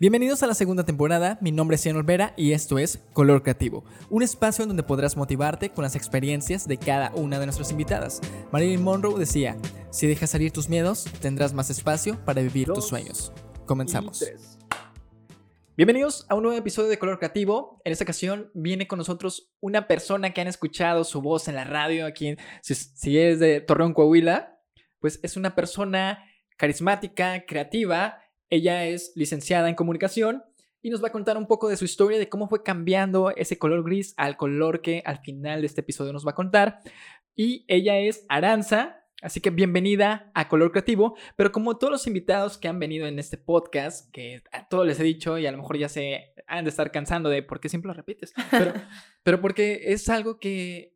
Bienvenidos a la segunda temporada, mi nombre es Ian Olvera y esto es Color Creativo, un espacio en donde podrás motivarte con las experiencias de cada una de nuestras invitadas. Marilyn Monroe decía, si dejas salir tus miedos, tendrás más espacio para vivir tus sueños. Comenzamos. Bienvenidos a un nuevo episodio de Color Creativo. En esta ocasión viene con nosotros una persona que han escuchado su voz en la radio aquí, si, si eres de Torreón, Coahuila, pues es una persona carismática, creativa, ella es licenciada en comunicación y nos va a contar un poco de su historia, de cómo fue cambiando ese color gris al color que al final de este episodio nos va a contar. Y ella es Aranza, así que bienvenida a Color Creativo, pero como todos los invitados que han venido en este podcast, que a todos les he dicho y a lo mejor ya se han de estar cansando de por qué siempre lo repites, pero, pero porque es algo que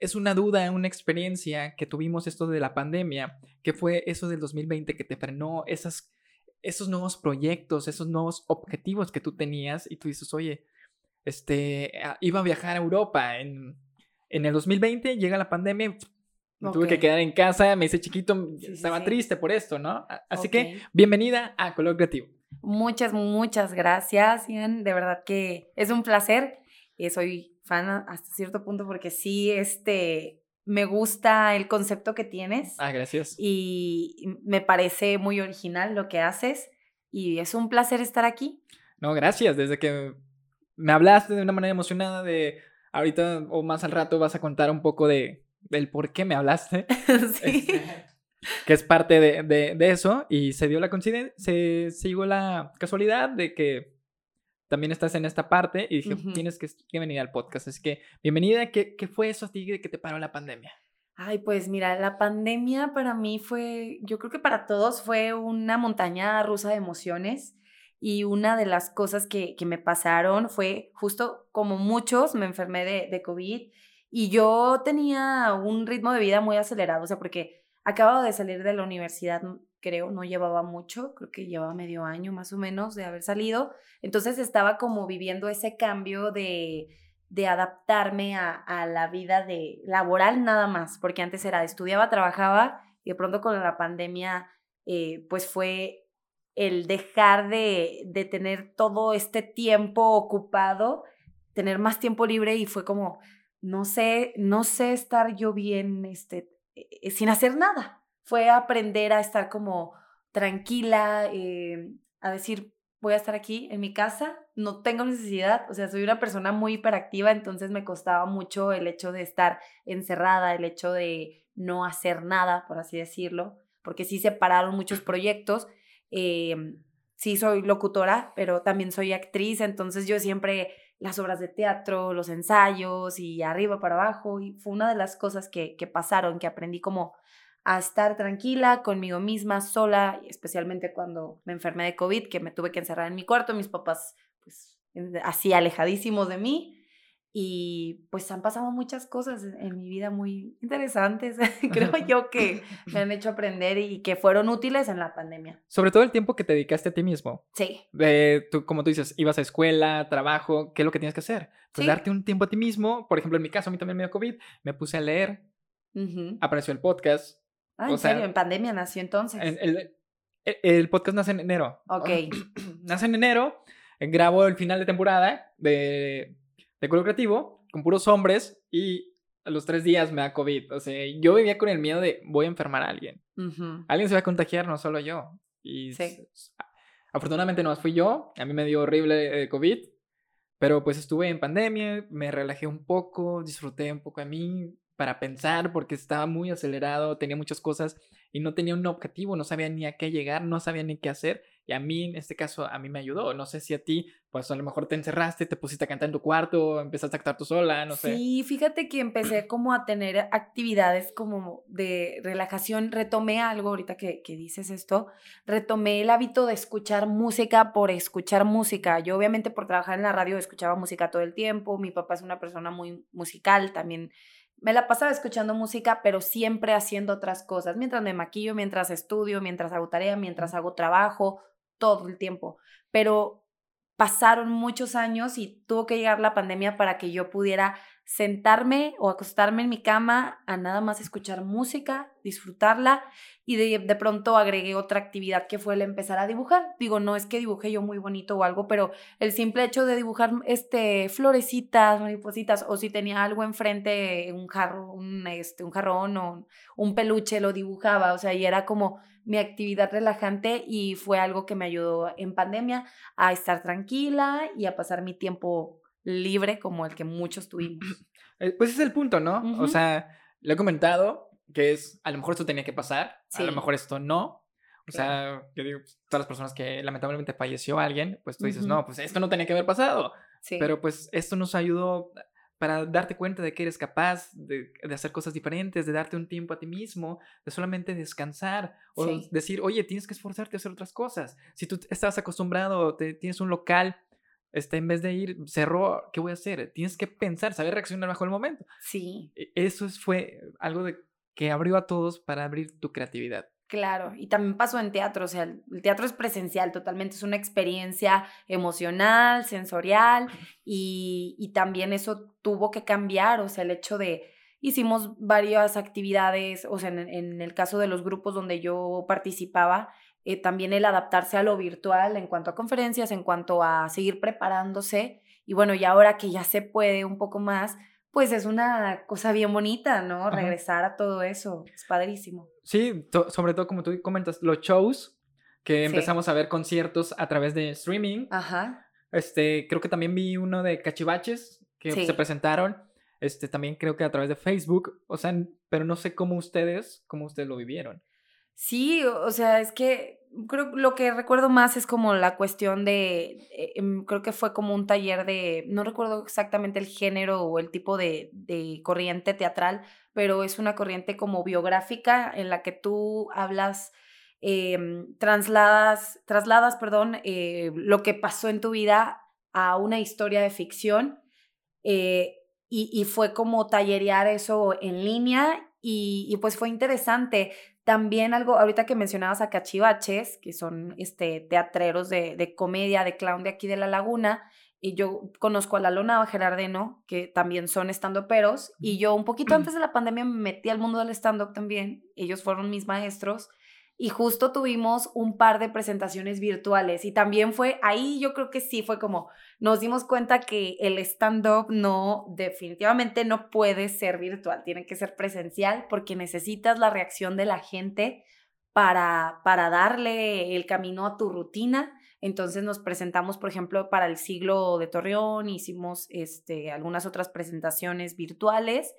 es una duda, una experiencia que tuvimos esto de la pandemia, que fue eso del 2020 que te frenó esas esos nuevos proyectos, esos nuevos objetivos que tú tenías y tú dices, oye, este, ah, iba a viajar a Europa en, en el 2020, llega la pandemia, me tuve que quedar en casa, me hice chiquito, estaba triste por esto, ¿no? Así que bienvenida a Color Creativo. Muchas, muchas gracias, Ian. De verdad que es un placer. y soy fan hasta cierto punto porque sí, este, me gusta el concepto que tienes. Ah, gracias. Y me parece muy original lo que haces y es un placer estar aquí. No, gracias. Desde que me hablaste de una manera emocionada de ahorita o más al rato vas a contar un poco de del por qué me hablaste. sí. Este, que es parte de, de, eso y se dio la coincidencia, se siguió la casualidad de que también estás en esta parte y dije, tienes que, venir al podcast. Así que, bienvenida. ¿Qué, ¿Qué, fue eso a ti de que te paró la pandemia? Ay, pues mira, la pandemia para mí fue, yo creo que para todos fue una montaña rusa de emociones. Y una de las cosas que, que me pasaron fue justo como muchos, me enfermé de, de COVID y yo tenía un ritmo de vida muy acelerado, o sea, porque acababa de salir de la universidad creo, no llevaba mucho, creo que llevaba medio año más o menos de haber salido. Entonces estaba como viviendo ese cambio de, de adaptarme a, a, la vida de laboral nada más, porque antes era, estudiaba, trabajaba y de pronto con la pandemia, eh, pues fue el dejar de, de tener todo este tiempo ocupado, tener más tiempo libre y fue como, no sé, no sé estar yo bien este, eh, sin hacer nada fue aprender a estar como tranquila, eh, a decir, voy a estar aquí en mi casa, no tengo necesidad, o sea, soy una persona muy hiperactiva, entonces me costaba mucho el hecho de estar encerrada, el hecho de no hacer nada, por así decirlo, porque sí separaron muchos proyectos. Em, sí soy locutora, pero también soy actriz, entonces yo siempre las obras de teatro, los ensayos y arriba para abajo, y fue una de las cosas que, que pasaron, que aprendí como a estar tranquila conmigo misma, sola, especialmente cuando me enfermé de COVID, que me tuve que encerrar en mi cuarto, mis papás pues así alejadísimos de mí. Y pues han pasado muchas cosas en mi vida muy interesantes, creo yo que me han hecho aprender y que fueron útiles en la pandemia. Sobre todo el tiempo que te dedicaste a ti mismo. Sí. De, tú, como tú dices, ibas a escuela, trabajo, ¿qué es lo que tienes que hacer? Pues darte un tiempo a ti mismo. Por ejemplo, en mi caso, a mí también me dio COVID, me puse a leer, apareció el podcast, Ah, ¿en serio? ¿En pandemia nació entonces? El, el, podcast nace en enero. Ok. nace en enero, grabo el final de temporada de, de Color Creativo con puros hombres y a los tres días me da COVID. O sea, yo vivía con el miedo de voy a enfermar a alguien. Alguien se va a contagiar, no solo yo. Y sí. afortunadamente no fui yo, a mí me dio horrible eh, COVID, pero pues estuve en pandemia, me relajé un poco, disfruté un poco a mí, para pensar porque estaba muy acelerado, tenía muchas cosas y no tenía un objetivo, no sabía ni a qué llegar, no sabía ni qué hacer. Y a mí, en este caso, a mí me ayudó. No sé si a ti, pues a lo mejor te encerraste, te pusiste a cantar en tu cuarto, empezaste a cantar tú sola, no sé. Sí, fíjate que empecé como a tener actividades como de relajación. Retomé algo ahorita que, que dices esto. Retomé el hábito de escuchar música por escuchar música. Yo obviamente por trabajar en la radio escuchaba música todo el tiempo. Mi papá es una persona muy musical, también me la pasaba escuchando música, pero siempre haciendo otras cosas, mientras me maquillo, mientras estudio, mientras hago tarea, mientras hago trabajo, todo el tiempo. Pero pasaron muchos años y tuvo que llegar la pandemia para que yo pudiera sentarme o acostarme en mi cama a nada más escuchar música, disfrutarla y de, de, pronto agregué otra actividad que fue el empezar a dibujar. Digo, no es que dibujé yo muy bonito o algo, pero el simple hecho de dibujar este, florecitas, maripositas o si tenía algo enfrente, un jarro, un, este, un jarrón o un peluche, lo dibujaba, o sea, y era como mi actividad relajante y fue algo que me ayudó en pandemia a estar tranquila y a pasar mi tiempo libre como el que muchos tuvimos. Eh, pues es el punto, ¿no? O sea, lo he comentado, que es, a lo mejor esto tenía que pasar, a lo mejor esto no. O sea, yo digo, pues, todas las personas que lamentablemente falleció alguien, pues tú dices, no, pues esto no tenía que haber pasado. Sí. Pero pues esto nos ayudó para darte cuenta de que eres capaz de, de, hacer cosas diferentes, de darte un tiempo a ti mismo, de solamente descansar o decir, oye, tienes que esforzarte a hacer otras cosas. Si tú estás acostumbrado, te, tienes un local este, en vez de ir, cerró, ¿qué voy a hacer? Tienes que pensar, saber reaccionar bajo el momento. Sí. E, eso fue algo de, que abrió a todos para abrir tu creatividad. Claro, y también pasó en teatro, o sea, el teatro es presencial totalmente, es una experiencia emocional, sensorial, y, y también eso tuvo que cambiar, o sea, el hecho de, hicimos varias actividades, o sea, en, en, el caso de los grupos donde yo participaba, eh, también el adaptarse a lo virtual en cuanto a conferencias, en cuanto a seguir preparándose. Y bueno, y ahora que ya se puede un poco más, pues es una cosa bien bonita, ¿no? Regresar a todo eso, es padrísimo. Sí, sobre todo como tú comentas, los shows, que empezamos a ver conciertos a través de streaming. Ajá. Este, creo que también vi uno de cachivaches que se presentaron. Este, también creo que a través de Facebook, o sea, pero no sé cómo ustedes, cómo ustedes lo vivieron. Sí, o sea, es que creo lo que recuerdo más es como la cuestión de, eh, em, creo que fue como un taller de, no recuerdo exactamente el género o el tipo de, de corriente teatral, pero es una corriente como biográfica en la que tú hablas, eh, trasladas, trasladas, perdón, eh, lo que pasó en tu vida a una historia de ficción. Eh, y, y, fue como tallerear eso en línea y, y pues fue interesante también algo, ahorita que mencionabas a Cachivaches, que son este, teatreros de, de comedia, de clown de aquí de La Laguna, y yo conozco a la Lona Gerardeno, que también son stand-uperos, y yo un poquito antes de la pandemia me metí al mundo del stand-up también, ellos fueron mis maestros, y justo tuvimos un par de presentaciones virtuales y también fue ahí yo creo que sí fue como nos dimos cuenta que el stand-up no definitivamente no puede ser virtual, tiene que ser presencial porque necesitas la reacción de la gente para, para darle el camino a tu rutina. Entonces nos presentamos, por ejemplo, para el siglo de Torreón, hicimos este, algunas otras presentaciones virtuales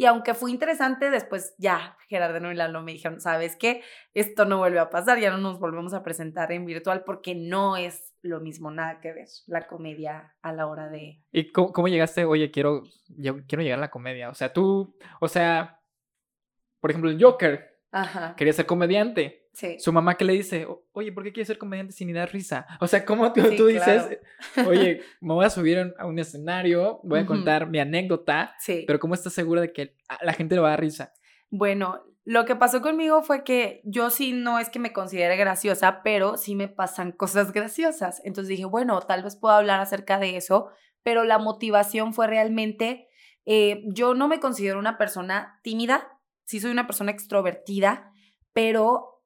y aunque fue interesante, después ya Gerardo y Lalo me dijeron, ¿sabes qué? Esto no vuelve a pasar, ya no nos volvemos a presentar en virtual porque no es lo mismo, nada que ver la comedia a la hora de... ¿Y cómo, llegaste? Oye, quiero, yo quiero llegar a la comedia. O sea, tú, o sea, por ejemplo, el Joker Ajá. quería ser comediante. Su mamá que le dice, oye, ¿por qué quieres ser comediante sin ni dar risa? O sea, ¿cómo tú, tú dices, oye, me voy a subir a un escenario, voy a contar mi anécdota, pero ¿cómo estás segura de que la gente le va a dar risa? Bueno, lo que pasó conmigo fue que yo sí no es que me considere graciosa, pero sí me pasan cosas graciosas. Entonces dije, bueno, tal vez puedo hablar acerca de eso, pero la motivación fue realmente, eh, yo no me considero una persona tímida, sí soy una persona extrovertida, pero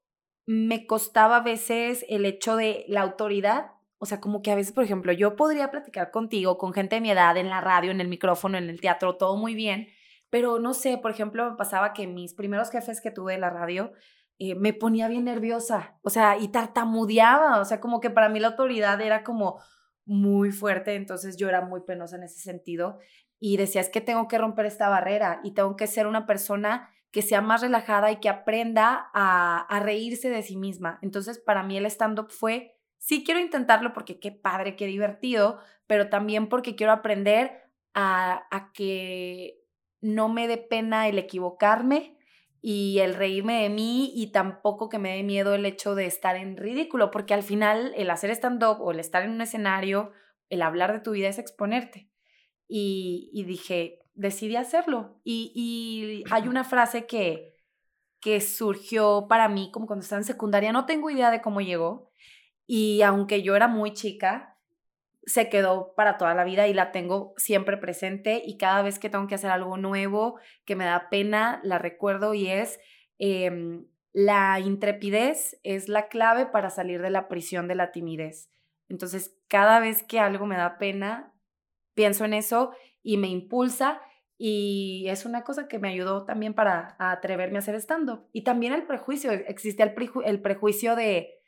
me costaba a veces el hecho de la autoridad. O sea, como que a veces, por ejemplo, yo podría platicar contigo, con gente de mi edad, en la radio, en el micrófono, en el teatro, todo muy bien. Pero no sé, por ejemplo, me pasaba que mis primeros jefes que tuve en la radio eh, me ponía bien nerviosa. O sea, y tartamudeaba. O sea, como que para mí la autoridad era como muy fuerte. Entonces yo era muy penosa en ese sentido. Y decía, es que tengo que romper esta barrera y tengo que ser una persona que sea más relajada y que aprenda a, reírse de sí misma. Entonces, para mí el stand-up fue, sí quiero intentarlo porque qué padre, qué divertido, pero también porque quiero aprender a, a que no me dé pena el equivocarme y el reírme de mí y tampoco que me dé miedo el hecho de estar en ridículo, porque al final el hacer stand-up o el estar en un escenario, el hablar de tu vida es exponerte. Y, y dije, decidí hacerlo. Y, hay una frase que, que surgió para mí como cuando estaba en secundaria, no tengo idea de cómo llegó. Y aunque yo era muy chica, se quedó para toda la vida y la tengo siempre presente y cada vez que tengo que hacer algo nuevo que me da pena, la recuerdo y es em, la intrepidez es la clave para salir de la prisión de la timidez. Entonces, cada vez que algo me da pena, pienso en eso y me impulsa y es una cosa que me ayudó también para atreverme a hacer stand-up. Y también el prejuicio, existe el, prejuicio de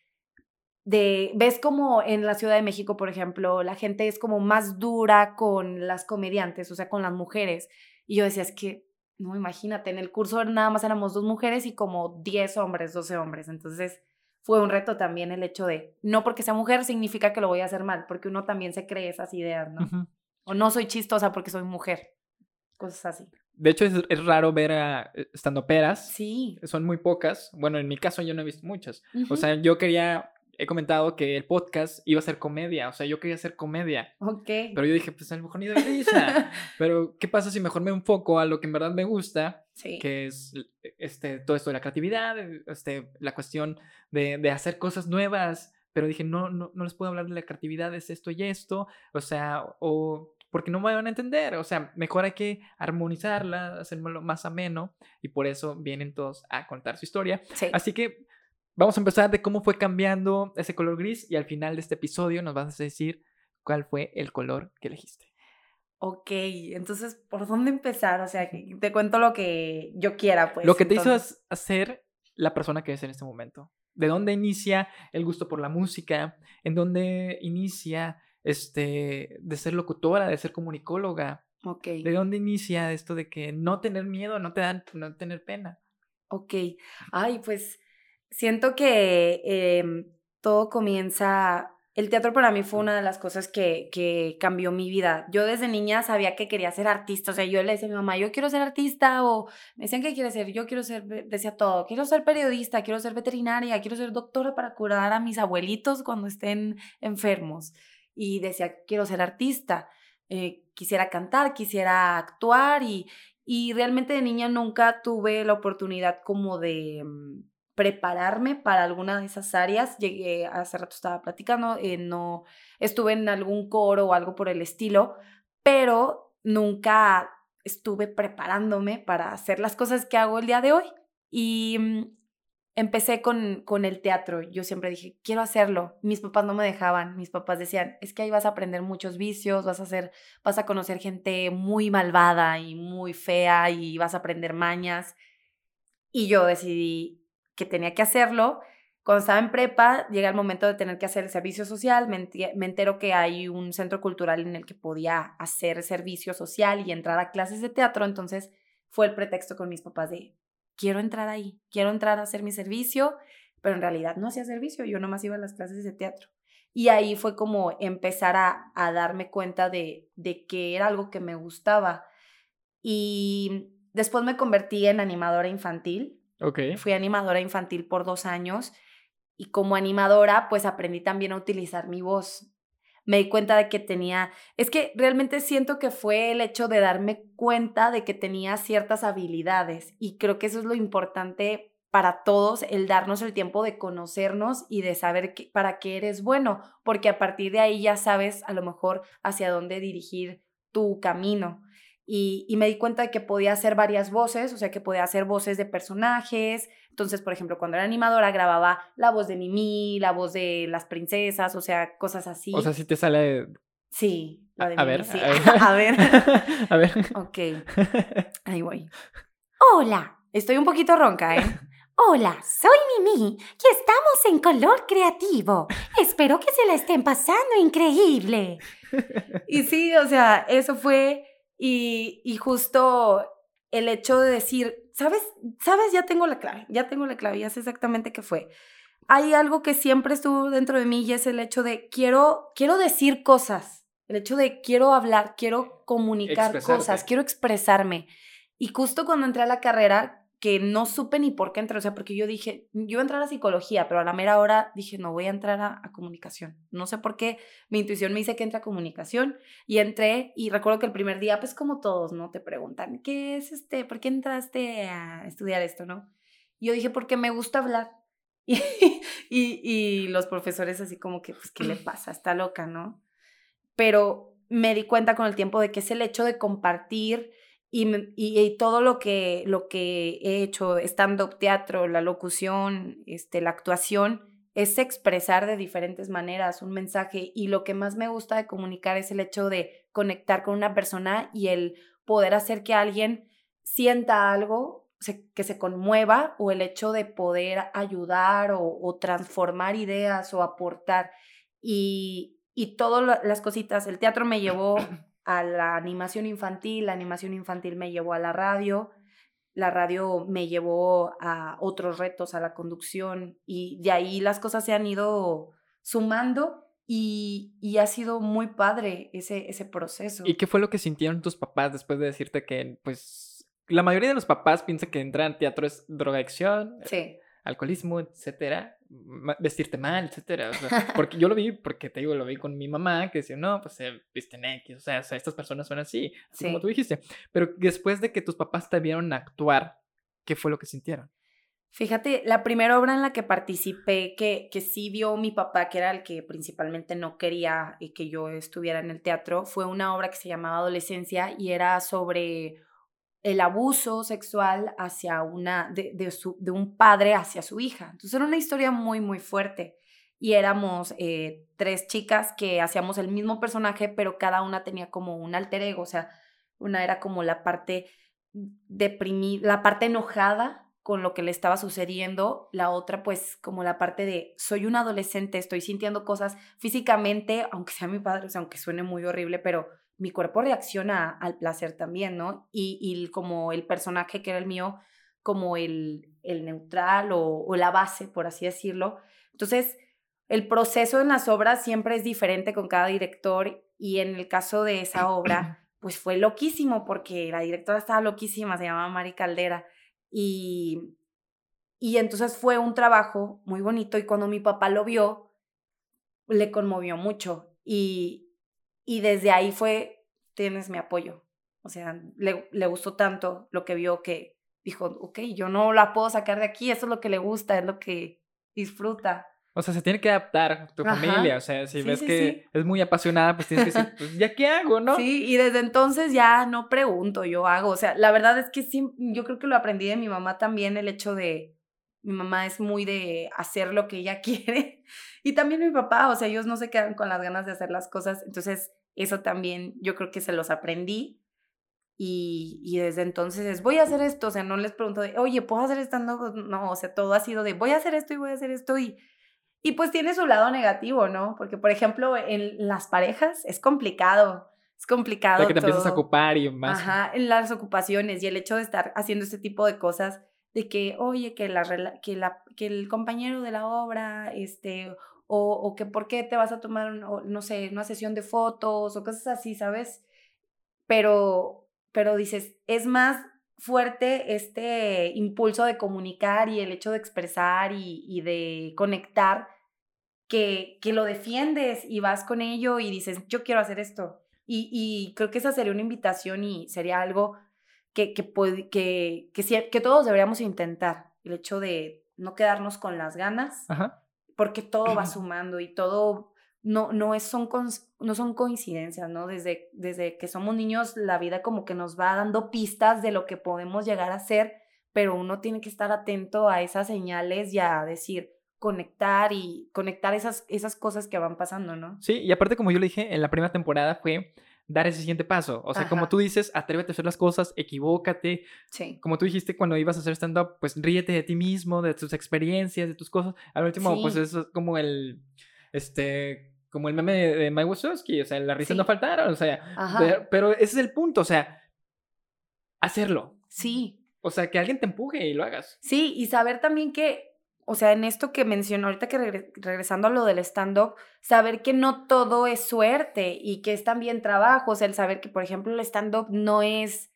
de, ves como en la Ciudad de México, por ejemplo, la gente es como más dura con las comediantes, o sea, con las mujeres. Y yo decía, es que, no, imagínate, en el curso nada más éramos dos mujeres y como 10 hombres, 12 hombres. Entonces fue un reto también el hecho de, no porque sea mujer significa que lo voy a hacer mal, porque uno también se cree esas ideas, ¿no? O no soy chistosa porque soy mujer. Cosas así. De hecho, es, raro ver a eh, estando peras. Sí. Son muy pocas. Bueno, en mi caso yo no he visto muchas. O sea, yo quería he comentado que el podcast iba a ser comedia, o sea, yo quería hacer comedia. Ok. Pero yo dije, pues a lo mejor ni de risa. pero, ¿qué pasa si mejor me enfoco a lo que en verdad me gusta? Sí. Que es este, todo esto de la creatividad, este, la cuestión de, de hacer cosas nuevas. Pero dije, no, no, no les puedo hablar de la creatividad, es esto y esto. O sea, o porque no me van a entender. O sea, mejor hay que armonizarla, hacerlo más ameno. Y por eso vienen todos a contar su historia. Sí. Así que Vamos a empezar de cómo fue cambiando ese color gris y al final de este episodio nos vas a decir cuál fue el color que elegiste. Ok, entonces, ¿por dónde empezar? O sea, te cuento lo que yo quiera, pues. Lo que te hizo hacer la persona que eres en este momento. ¿De dónde inicia el gusto por la música? ¿En dónde inicia este, de ser locutora, de ser comunicóloga? Ok. ¿De dónde inicia esto de que no tener miedo, no te dan, no tener pena? Ok. Ay, pues siento que em, todo comienza... El teatro para mí fue una de las cosas que, que cambió mi vida. Yo desde niña sabía que quería ser artista. O sea, yo le decía a mi mamá, yo quiero ser artista. O me decían, ¿qué quieres ser? Yo quiero ser, decía todo. Quiero ser periodista, quiero ser veterinaria, quiero ser doctora para curar a mis abuelitos cuando estén enfermos. Y decía, quiero ser artista. Eh, quisiera cantar, quisiera actuar. Y, y realmente de niña nunca tuve la oportunidad como de mm, prepararme para alguna de esas áreas. Llegué, hace rato estaba platicando, eh, no estuve en algún coro o algo por el estilo, pero nunca estuve preparándome para hacer las cosas que hago el día de hoy. Y mm, empecé con, con el teatro. Yo siempre dije, quiero hacerlo. Mis papás no me dejaban. Mis papás decían, es que ahí vas a aprender muchos vicios, vas a hacer, vas a conocer gente muy malvada y muy fea y vas a aprender mañas. Y yo decidí, que tenía que hacerlo. Cuando estaba en prepa, llega el momento de tener que hacer el servicio social, me, entero que hay un centro cultural en el que podía hacer servicio social y entrar a clases de teatro, entonces fue el pretexto con mis papás de, quiero entrar ahí, quiero entrar a hacer mi servicio, pero en realidad no hacía servicio, yo nomás iba a las clases de teatro. Y ahí fue como empezar a, a darme cuenta de, de que era algo que me gustaba. Y después me convertí en animadora infantil Fui animadora infantil por dos años y como animadora pues aprendí también a utilizar mi voz. Me di cuenta de que tenía, es que realmente siento que fue el hecho de darme cuenta de que tenía ciertas habilidades y creo que eso es lo importante para todos, el darnos el tiempo de conocernos y de saber para qué eres bueno, porque a partir de ahí ya sabes a lo mejor hacia dónde dirigir tu camino. Y, me di cuenta de que podía hacer varias voces, o sea, que podía hacer voces de personajes. Entonces, por ejemplo, cuando era animadora grababa la voz de Mimi, la voz de las princesas, o sea, cosas así. O sea, si te sale... Sí, la de a, ver, sí. a ver. a ver. Ok. Ahí voy. Hola. Estoy un poquito ronca, ¿eh? Hola, soy Mimi y estamos en Color Creativo. Espero que se la estén pasando increíble. Y sí, o sea, eso fue y, y justo el hecho de decir, ¿sabes? ¿Sabes? Ya tengo la clave, ya tengo la clave, ya sé exactamente qué fue. Hay algo que siempre estuvo dentro de mí y es el hecho de quiero, quiero decir cosas, el hecho de quiero hablar, quiero comunicar cosas, quiero expresarme. Y justo cuando entré a la carrera, que no supe ni por qué entrar, o sea, porque yo dije, yo iba a entrar a psicología, pero a la mera hora dije, no, voy a entrar a, comunicación. No sé por qué, mi intuición me dice que entra a comunicación y entré y recuerdo que el primer día, pues como todos, ¿no? Te preguntan, ¿qué es este? ¿Por qué entraste a estudiar esto, no? Y yo dije, porque me gusta hablar. Y, y, y los profesores así como que, pues, ¿qué le pasa? Está loca, ¿no? pero me di cuenta con el tiempo de que es el hecho de compartir y, todo lo que, lo que he hecho, stand-up, teatro, la locución, este, la actuación, es expresar de diferentes maneras un mensaje y lo que más me gusta de comunicar es el hecho de conectar con una persona y el poder hacer que alguien sienta algo, que se conmueva o el hecho de poder ayudar o, transformar ideas o aportar. Y, y todas las cositas, el teatro me llevó a la animación infantil, la animación infantil me llevó a la radio, la radio me llevó a otros retos, a la conducción y de ahí las cosas se han ido sumando y, y, ha sido muy padre ese, ese proceso. ¿Y qué fue lo que sintieron tus papás después de decirte que, pues, la mayoría de los papás piensan que entrar en teatro es drogadicción, sí. alcoholismo, etcétera, vestirte mal, etcétera? porque yo lo vi, porque te digo, lo vi con mi mamá, que decía, no, pues se visten X, o sea, estas personas son así, así como tú dijiste. Pero después de que tus papás te vieron actuar, ¿qué fue lo que sintieron? Fíjate, la primera obra en la que participé, que, que sí vio mi papá, que era el que principalmente no quería que yo estuviera en el teatro, fue una obra que se llamaba Adolescencia y era sobre el abuso sexual hacia una, de, de, su, de un padre hacia su hija. Entonces era una historia muy, muy fuerte. Y éramos eh, tres chicas que hacíamos el mismo personaje, pero cada una tenía como un alter ego. O sea, una era como la parte deprimida, la parte enojada con lo que le estaba sucediendo, la otra pues como la parte de soy un adolescente, estoy sintiendo cosas físicamente, aunque sea mi padre, o sea, aunque suene muy horrible, pero mi cuerpo reacciona al placer también, ¿no? Y, y como el personaje que era el mío, como el, el neutral o, o la base, por así decirlo. Entonces, el proceso en las obras siempre es diferente con cada director y en el caso de esa obra, pues fue loquísimo porque la directora estaba loquísima, se llamaba Mari Caldera y, y entonces fue un trabajo muy bonito y cuando mi papá lo vio, le conmovió mucho y, y desde ahí fue, tienes mi apoyo. O sea, le, le gustó tanto lo que vio que dijo, ok, yo no la puedo sacar de aquí, eso es lo que le gusta, es lo que disfruta. O sea, se tiene que adaptar tu familia. O sea, si ves que es muy apasionada, pues tienes que decir, pues ya qué hago, ¿no? Sí, y desde entonces ya no pregunto, yo hago. O sea, la verdad es que sí, yo creo que lo aprendí de mi mamá también, el hecho de, mi mamá es muy de hacer lo que ella quiere. Y también mi papá, o sea, ellos no se quedan con las ganas de hacer las cosas. Entonces, eso también yo creo que se los aprendí. Y, y desde entonces es, voy a hacer esto. O sea, no les pregunto de, oye, ¿puedo hacer esto? No, no, o sea, todo ha sido de, voy a hacer esto y voy a hacer esto. Y y pues tiene su lado negativo, ¿no? Porque, por ejemplo, en las parejas es complicado. Es complicado. De que te empiezas a ocupar y más. Ajá, en las ocupaciones y el hecho de estar haciendo este tipo de cosas, de que, oye, que, la, que, la, que el compañero de la obra, este, o, o que por qué te vas a tomar, no sé, una sesión de fotos o cosas así, ¿sabes? Pero, pero dices, es más fuerte este impulso de comunicar y el hecho de expresar y, y de conectar que, que lo defiendes y vas con ello y dices, yo quiero hacer esto. Y, y creo que esa sería una invitación y sería algo que, que, que, que, que todos deberíamos intentar. El hecho de no quedarnos con las ganas, porque todo va sumando y todo no, no, es, son, no son coincidencias, ¿no? Desde, desde que somos niños, la vida como que nos va dando pistas de lo que podemos llegar a ser, pero uno tiene que estar atento a esas señales y a decir, conectar y conectar esas, esas cosas que van pasando, ¿no? Sí, y aparte como yo le dije, en la primera temporada fue dar ese siguiente paso. O sea, como tú dices, atrévete a hacer las cosas, equivócate. Sí. Como tú dijiste cuando ibas a hacer stand-up, pues ríete de ti mismo, de tus experiencias, de tus cosas. Al último, pues eso es como el, este, como el meme de, Mike Wazowski, o sea, las risas no faltaron, o sea, pero, pero, ese es el punto, o sea, hacerlo. Sí. O sea, que alguien te empuje y lo hagas. Sí, y saber también que o sea, en esto que mencionó ahorita que regresando a lo del stand-up, saber que no todo es suerte y que es también trabajo, o sea, el saber que, por ejemplo, el stand-up no es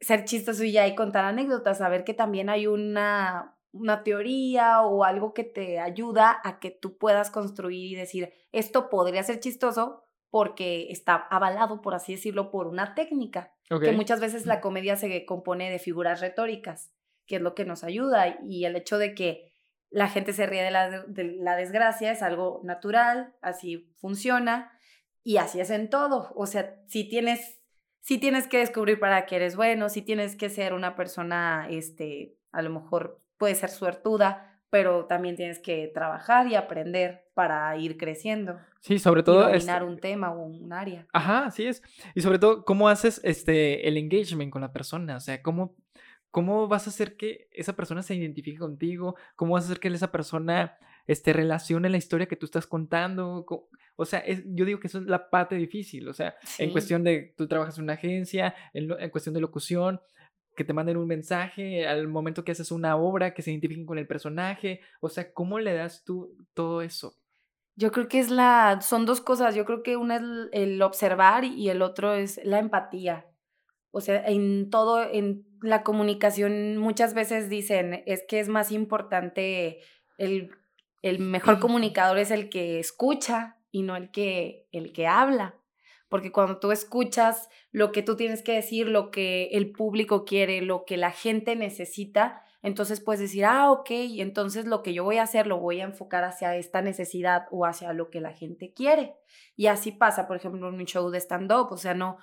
ser chistoso y ya y contar anécdotas, saber que también hay una, una teoría o algo que te ayuda a que tú puedas construir y decir, esto podría ser chistoso porque está avalado, por así decirlo, por una técnica, que muchas veces la comedia se compone de figuras retóricas, que es lo que nos ayuda y el hecho de que la gente se ríe de la, de la desgracia, es algo natural, así funciona. Y así es en todo. O sea, si tienes, si tienes que descubrir para qué eres bueno, si tienes que ser una persona, este, a lo mejor puede ser suertuda, pero también tienes que trabajar y aprender para ir creciendo. Sí, sobre todo. Y dominar un tema o un área. Ajá, así es. Y sobre todo, ¿cómo haces este, el engagement con la persona? O sea, ¿cómo, ¿cómo vas a hacer que esa persona se identifique contigo? ¿Cómo vas a hacer que esa persona este, relacione la historia que tú estás contando? O sea, es, yo digo que eso es la parte difícil. O sea, en cuestión de tú trabajas en una agencia, en, en cuestión de locución, que te manden un mensaje al momento que haces una obra, que se identifiquen con el personaje. O sea, ¿cómo le das tú todo eso? Yo creo que es la, son dos cosas. Yo creo que una es el observar y el otro es la empatía. O sea, en todo, en la comunicación muchas veces dicen, es que es más importante, el, el mejor comunicador es el que escucha y no el que, el que habla. Porque cuando tú escuchas lo que tú tienes que decir, lo que el público quiere, lo que la gente necesita, entonces puedes decir, ah, ok, entonces lo que yo voy a hacer lo voy a enfocar hacia esta necesidad o hacia lo que la gente quiere. Y así pasa, por ejemplo, en un show de stand-up, o sea, no,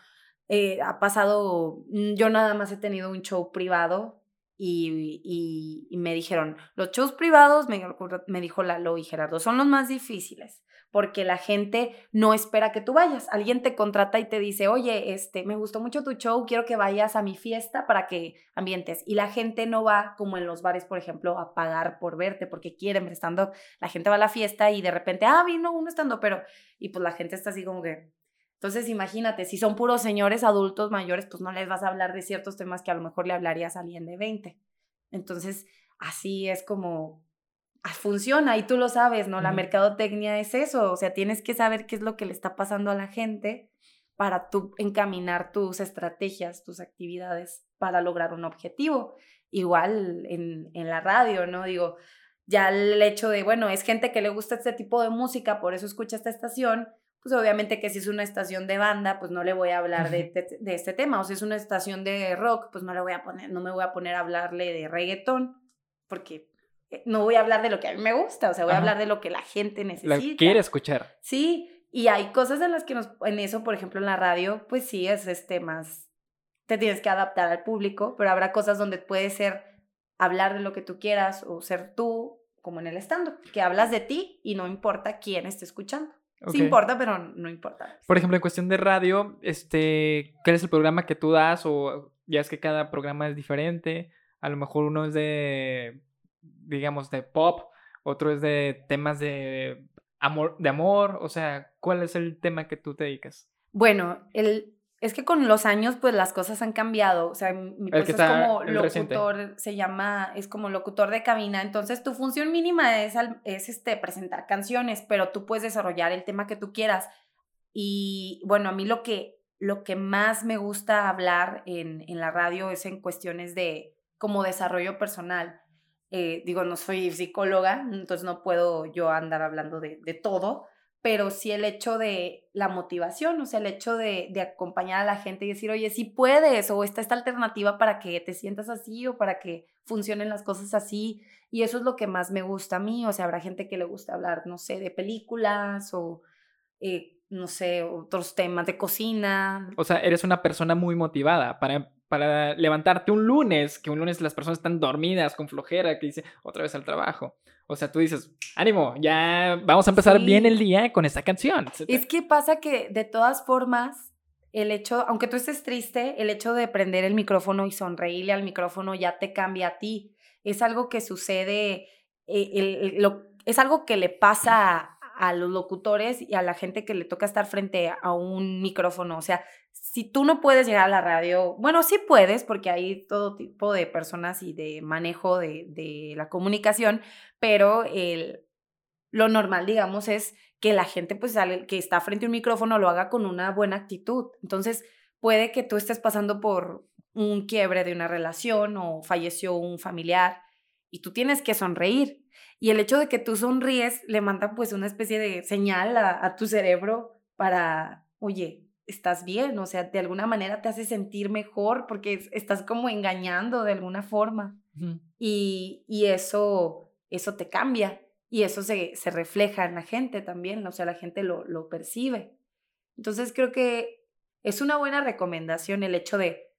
eh, ha pasado, mm, yo nada más he tenido un show privado y, me dijeron, los shows privados, me, me dijo Lalo y Gerardo, son los más difíciles porque la gente no espera que tú vayas. Alguien te contrata y te dice, oye, este, me gustó mucho tu show, quiero que vayas a mi fiesta para que ambientes. Y la gente no va, como en los bares, por ejemplo, a pagar por verte porque quieren ver La gente va a la fiesta y de repente, ah, vino uno estando, pero, y pues la gente está así como que, entonces, imagínate, si son puros señores adultos mayores, pues no les vas a hablar de ciertos temas que a lo mejor le hablarías a alguien de 20. Entonces, así es como funciona y tú lo sabes, ¿no? La mercadotecnia es eso, o sea, tienes que saber qué es lo que le está pasando a la gente para tú encaminar tus estrategias, tus actividades para lograr un objetivo. Igual en, en la radio, ¿no? Digo, ya el hecho de, bueno, es gente que le gusta este tipo de música, por eso escucha esta estación, pues obviamente que si es una estación de banda, pues no le voy a hablar de, de, de, este tema, o si es una estación de rock, pues no le voy a poner, no me voy a poner a hablarle de reggaetón, porque eh, no voy a hablar de lo que a mí me gusta, o sea, voy a hablar de lo que la gente necesita. La quiere escuchar. Sí, y hay cosas en las que nos, en eso, por ejemplo, en la radio, pues sí, es este más, te tienes que adaptar al público, pero habrá cosas donde puede ser hablar de lo que tú quieras o ser tú, como en el stand que hablas de ti y no importa quién esté escuchando. Sí importa, pero no importa. Por ejemplo, en cuestión de radio, este, ¿cuál es el programa que tú das? O ya es que cada programa es diferente. A lo mejor uno es de digamos, de pop, otro es de temas de amor, de amor, o sea, ¿cuál es el tema que tú te dedicas? Bueno, el, es que con los años, pues las cosas han cambiado. O sea, mi puesto es como locutor, se llama, es como locutor de cabina. Entonces, tu función mínima es, es este, presentar canciones, pero tú puedes desarrollar el tema que tú quieras. Y bueno, a mí lo que, lo que más me gusta hablar en, en la radio es en cuestiones de como desarrollo personal. Eh, digo, no soy psicóloga, entonces no puedo yo andar hablando de, todo, pero sí el hecho de la motivación, o sea, el hecho de, acompañar a la gente y decir, oye, si puedes, o está esta alternativa para que te sientas así o para que funcionen las cosas así. Y eso es lo que más me gusta a mí, o sea, habrá gente que le gusta hablar, no sé, de películas o, eh, no sé, otros temas de cocina. O sea, eres una persona muy motivada para para levantarte un lunes, que un lunes las personas están dormidas, con flojera, que dice otra vez al trabajo. O sea, tú dices, ánimo, ya vamos a empezar bien el día con esta canción. Es que pasa que de todas formas, el hecho, aunque tú estés triste, el hecho de prender el micrófono y sonreírle al micrófono ya te cambia a ti. Es algo que sucede, eh, es algo que le pasa a los locutores y a la gente que le toca estar frente a un micrófono. O sea, si tú no puedes llegar a la radio, bueno, sí puedes porque hay todo tipo de personas y de manejo de, de la comunicación, pero el, lo normal, digamos, es que la gente pues que está frente a un micrófono lo haga con una buena actitud. Entonces, puede que tú estés pasando por un quiebre de una relación o falleció un familiar y tú tienes que sonreír. Y el hecho de que tú sonríes le manda pues una especie de señal a, tu cerebro para, oye, estás bien, o sea, de alguna manera te hace sentir mejor porque estás como engañando de alguna forma. y, y, eso, eso te cambia y eso se, se, refleja en la gente también, o sea, la gente lo, lo percibe. Entonces creo que es una buena recomendación el hecho de,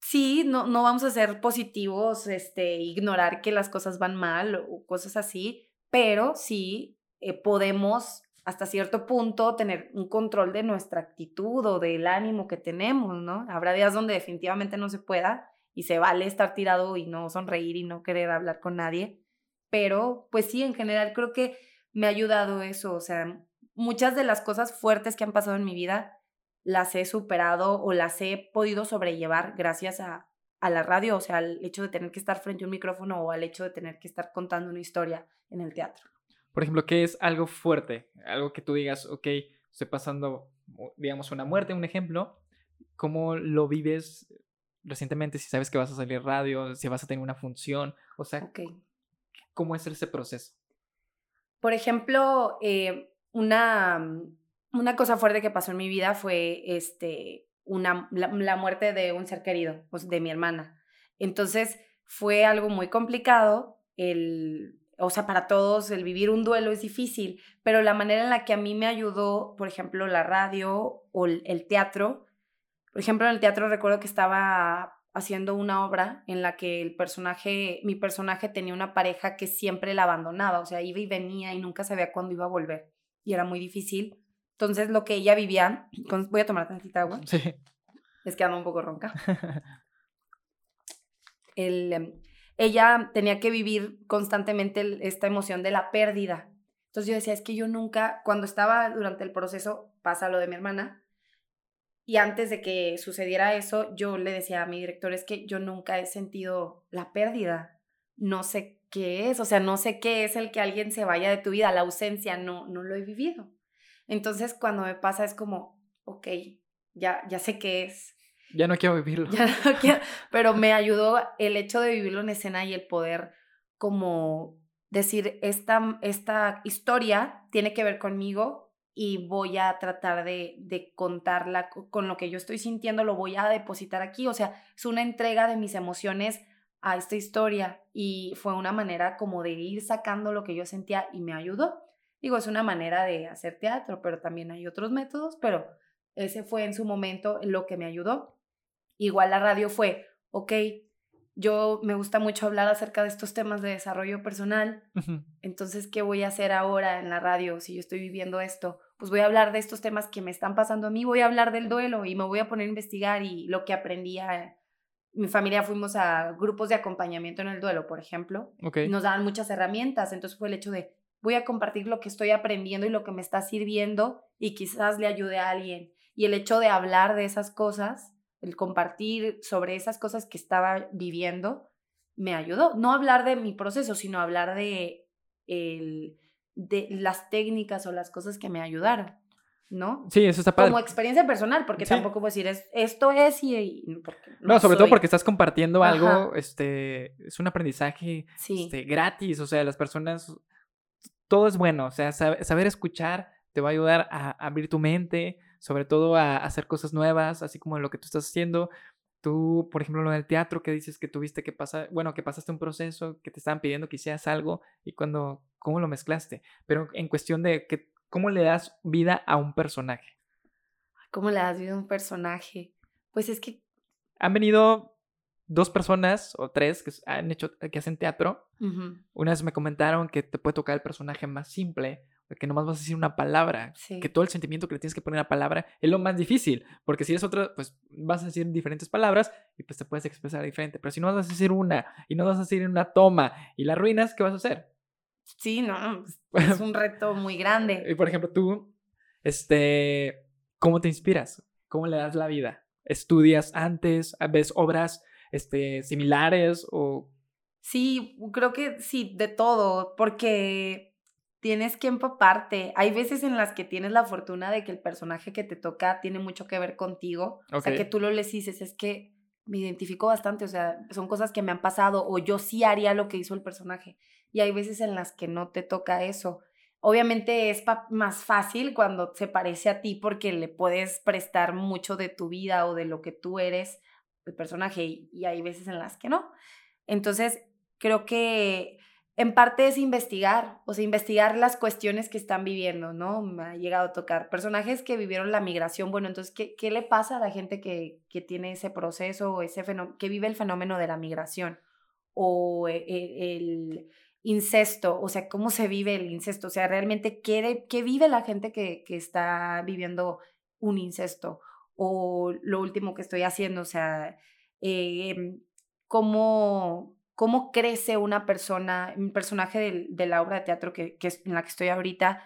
sí, no, no vamos a ser positivos, este, ignorar que las cosas van mal o cosas así, pero sí eh, podemos hasta cierto punto tener un control de nuestra actitud o del ánimo que tenemos, ¿no? Habrá días donde definitivamente no se pueda y se vale estar tirado y no sonreír y no querer hablar con nadie, pero pues sí, en general creo que me ha ayudado eso, o sea, muchas de las cosas fuertes que han pasado en mi vida las he superado o las he podido sobrellevar gracias a, a la radio, o sea, al hecho de tener que estar frente a un micrófono o al hecho de tener que estar contando una historia en el teatro. Por ejemplo, ¿qué es algo fuerte? Algo que tú digas, ok, estoy pasando, digamos, una muerte, un ejemplo. ¿Cómo lo vives recientemente? Si sabes que vas a salir radio, si vas a tener una función, o sea, ¿cómo es ese proceso? Por ejemplo, eh, una, una cosa fuerte que pasó en mi vida fue este, una, la, muerte de un ser querido, de mi hermana. Entonces, fue algo muy complicado el o sea, para todos el vivir un duelo es difícil, pero la manera en la que a mí me ayudó, por ejemplo, la radio o el teatro, por ejemplo, en el teatro recuerdo que estaba haciendo una obra en la que el personaje, mi personaje tenía una pareja que siempre la abandonaba, o sea, iba y venía y nunca sabía cuándo iba a volver y era muy difícil. Entonces, lo que ella vivía, voy a tomar tantita agua. Sí. Es que ando un poco ronca. El, em, ella tenía que vivir constantemente esta emoción de la pérdida. Entonces yo decía, es que yo nunca, cuando estaba durante el proceso, pasa lo de mi hermana, y antes de que sucediera eso, yo le decía a mi director, es que yo nunca he sentido la pérdida, no sé qué es, o sea, no sé qué es el que alguien se vaya de tu vida, la ausencia, no, no lo he vivido. Entonces cuando me pasa es como, ok, ya, ya sé qué es, ya no quiero vivirlo. Ya no quiero, pero me ayudó el hecho de vivirlo en escena y el poder como decir, esta, esta historia tiene que ver conmigo y voy a tratar de, de contarla con lo que yo estoy sintiendo, lo voy a depositar aquí. O sea, es una entrega de mis emociones a esta historia y fue una manera como de ir sacando lo que yo sentía y me ayudó. Digo, es una manera de hacer teatro, pero también hay otros métodos, pero ese fue en su momento lo que me ayudó. Igual la radio fue, ok, yo me gusta mucho hablar acerca de estos temas de desarrollo personal, entonces, ¿qué voy a hacer ahora en la radio si yo estoy viviendo esto? Pues voy a hablar de estos temas que me están pasando a mí, voy a hablar del duelo y me voy a poner a investigar y lo que aprendí mi familia fuimos a grupos de acompañamiento en el duelo, por ejemplo, y nos daban muchas herramientas, entonces fue el hecho de voy a compartir lo que estoy aprendiendo y lo que me está sirviendo y quizás le ayude a alguien. Y el hecho de hablar de esas cosas el compartir sobre esas cosas que estaba viviendo, me ayudó. No hablar de mi proceso, sino hablar de, el, de las técnicas o las cosas que me ayudaron. ¿no? Sí, eso está padre. Como experiencia personal, porque tampoco puedo decir es, esto es y... no, sobre todo porque estás compartiendo algo, este, es un aprendizaje este, gratis, o sea, las personas, todo es bueno, o sea, saber escuchar te va a ayudar a abrir tu mente, sobre todo a hacer cosas nuevas, así como lo que tú estás haciendo. Tú, por ejemplo, lo del teatro que dices que tuviste que pasar, bueno, que pasaste un proceso, que te estaban pidiendo que hicieras algo y cuando, ¿cómo lo mezclaste? Pero en cuestión de que, ¿cómo le das vida a un personaje? ¿Cómo le das vida a un personaje? Pues es que... Han venido dos personas o tres que han hecho, que hacen teatro. Una vez me comentaron que te puede tocar el personaje más simple que nomás vas a decir una palabra, que todo el sentimiento que le tienes que poner a la palabra es lo más difícil, porque si es otra, pues vas a decir diferentes palabras y pues te puedes expresar diferente, pero si no vas a decir una y no vas a decir una toma y la ruinas, ¿qué vas a hacer? Sí, no, es un reto muy grande. Y por ejemplo, tú, este, ¿cómo te inspiras? ¿Cómo le das la vida? ¿Estudias antes? ¿Ves obras este, similares o...? Sí, creo que sí, de todo, porque tienes que empaparte. Hay veces en las que tienes la fortuna de que el personaje que te toca tiene mucho que ver contigo. O sea, que tú lo les dices, es que me identifico bastante, o sea, son cosas que me han pasado o yo sí haría lo que hizo el personaje. Y hay veces en las que no te toca eso. Obviamente es más fácil cuando se parece a ti porque le puedes prestar mucho de tu vida o de lo que tú eres el personaje y hay veces en las que no. Entonces, creo que en parte es investigar, o sea, investigar las cuestiones que están viviendo, ¿no? Me ha llegado a tocar personajes que vivieron la migración, bueno, entonces, ¿qué, qué le pasa a la gente que, que tiene ese proceso o ese que vive el fenómeno de la migración? O e, e, el, incesto, o sea, cómo se vive el incesto, o sea, realmente qué, qué vive la gente que, que está viviendo un incesto, o lo último que estoy haciendo, o sea, eh, cómo cómo crece una persona, un personaje de, la obra de teatro que, que, en la que estoy ahorita,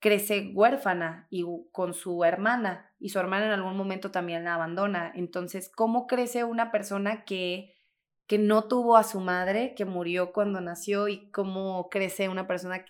crece huérfana y con su hermana y su hermana en algún momento también la abandona. Entonces, ¿cómo crece una persona que, que no tuvo a su madre, que murió cuando nació y cómo crece una persona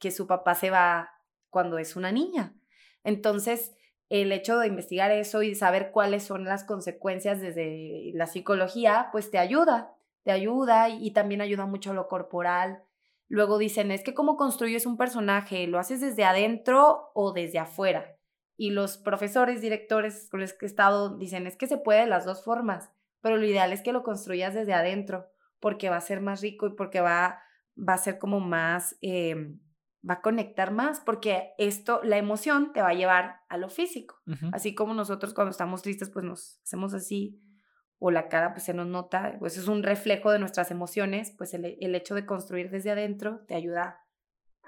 que su papá se va cuando es una niña? Entonces, el hecho de investigar eso y saber cuáles son las consecuencias desde la psicología, pues te ayuda, te ayuda y también ayuda mucho a lo corporal. Luego dicen, es que cómo construyes un personaje, lo haces desde adentro o desde afuera. Y los profesores, directores con los que he estado dicen, es que se puede de las dos formas, pero lo ideal es que lo construyas desde adentro, porque va a ser más rico y porque va, va a ser como más, em, va a conectar más, porque esto, la emoción te va a llevar a lo físico. Así como nosotros cuando estamos tristes, pues nos hacemos así, o la cara pues se nos nota, pues es un reflejo de nuestras emociones, pues el, hecho de construir desde adentro te ayuda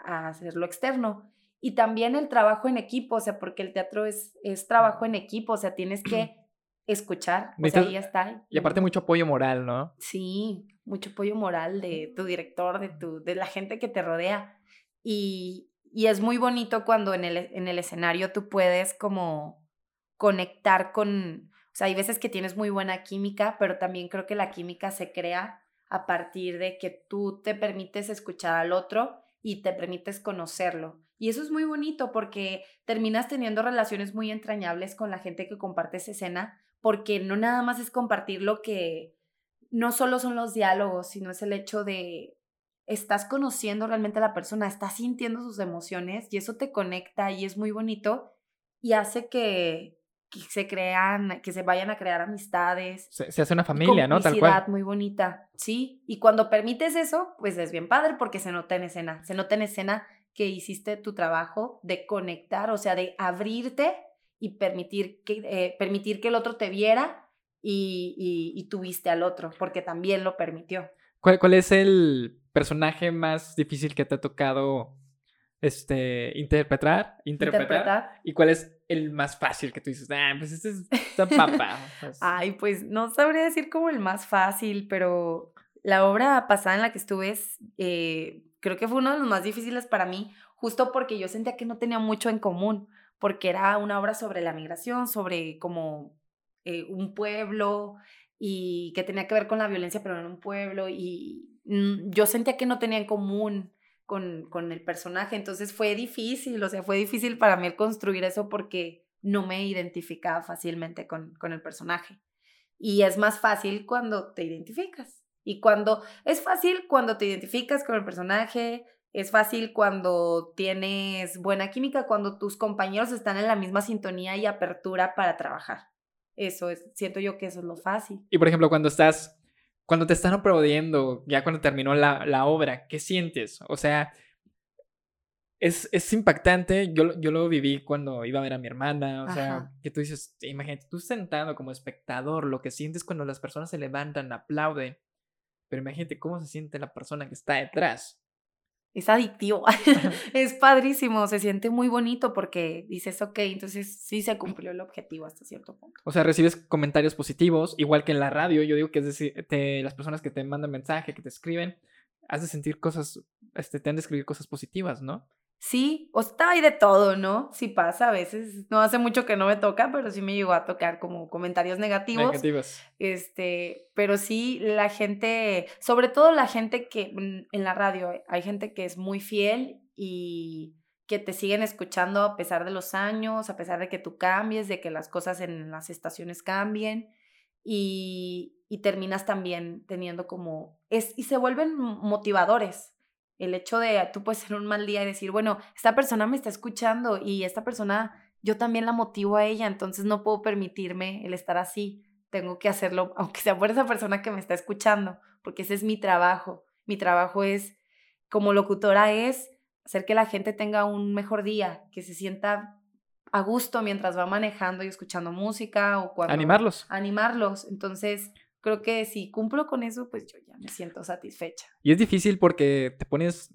a hacerlo externo. Y también el trabajo en equipo, o sea, porque el teatro es, es trabajo en equipo, o sea, tienes que escuchar, o sea, ahí está. Y aparte mucho apoyo moral, ¿no? Sí, mucho apoyo moral de tu director, de, tu, de la gente que te rodea. Y, y es muy bonito cuando en el, en el escenario tú puedes como conectar con, sea, hay veces que tienes muy buena química, pero también creo que la química se crea a partir de que tú te permites escuchar al otro y te permites conocerlo. Y eso es muy bonito porque terminas teniendo relaciones muy entrañables con la gente que comparte esa escena, porque no nada más es compartir lo que, no solo son los diálogos, sino es el hecho de estás conociendo realmente a la persona, estás sintiendo sus emociones y eso te conecta y es muy bonito y hace que, que se crean, que se vayan a crear amistades. Se, hace una familia, ¿no? Tal cual. muy bonita, sí. Y cuando permites eso, pues es bien padre porque se nota en escena. Se nota en escena que hiciste tu trabajo de conectar, o sea, de abrirte y permitir que, eh, permitir que el otro te viera y, y, tuviste al otro, porque también lo permitió. ¿Cuál, ¿Cuál es el personaje más difícil que te ha tocado este, interpretar, interpretar, ¿Y cuál es el más fácil que tú dices? Ah, pues este es esta papa. Pues". Ay, pues no sabría decir como el más fácil, pero la obra pasada en la que estuve eh, creo que fue uno de los más difíciles para mí, justo porque yo sentía que no tenía mucho en común, porque era una obra sobre la migración, sobre como eh, un pueblo y que tenía que ver con la violencia, pero en un pueblo, y mm, yo sentía que no tenía en común con, con el personaje. Entonces fue difícil, o sea, fue difícil para mí el construir eso porque no me identificaba fácilmente con, con el personaje. Y es más fácil cuando te identificas. Y cuando es fácil cuando te identificas con el personaje, es fácil cuando tienes buena química, cuando tus compañeros están en la misma sintonía y apertura para trabajar. Eso es, siento yo que eso es lo fácil. Y por ejemplo, cuando estás cuando te están aplaudiendo, ya cuando terminó la, la obra, ¿qué sientes? O sea, es, es impactante. Yo, yo lo viví cuando iba a ver a mi hermana. O sea, que tú dices, imagínate, tú sentado como espectador, lo que sientes cuando las personas se levantan, aplauden. Pero imagínate cómo se siente la persona que está detrás es adictivo, es padrísimo, se siente muy bonito porque dices, ok, entonces sí se cumplió el objetivo hasta cierto punto. O sea, recibes comentarios positivos, igual que en la radio, yo digo que es decir, las personas que te mandan mensaje, que te escriben, has de sentir cosas, este, te han de escribir cosas positivas, ¿no? Sí, o está ahí de todo, ¿no? Sí pasa a veces. No hace mucho que no me toca, pero sí me llegó a tocar como comentarios negativos. Negativos. Este, pero sí la gente, sobre todo la gente que mm, en la radio, hay gente que es muy fiel y que te siguen escuchando a pesar de los años, a pesar de que tú cambies, de que las cosas en las estaciones cambien y, y terminas también teniendo como, es, y se vuelven motivadores el hecho de tú puedes ser un mal día y decir, bueno, esta persona me está escuchando y esta persona yo también la motivo a ella, entonces no puedo permitirme el estar así. Tengo que hacerlo, aunque sea por esa persona que me está escuchando, porque ese es mi trabajo. Mi trabajo es como locutora es hacer que la gente tenga un mejor día, que se sienta a gusto mientras va manejando y escuchando música o cuando... Animarlos. Animarlos. Entonces, creo que si cumplo con eso, pues yo ya me siento satisfecha. Y es difícil porque te pones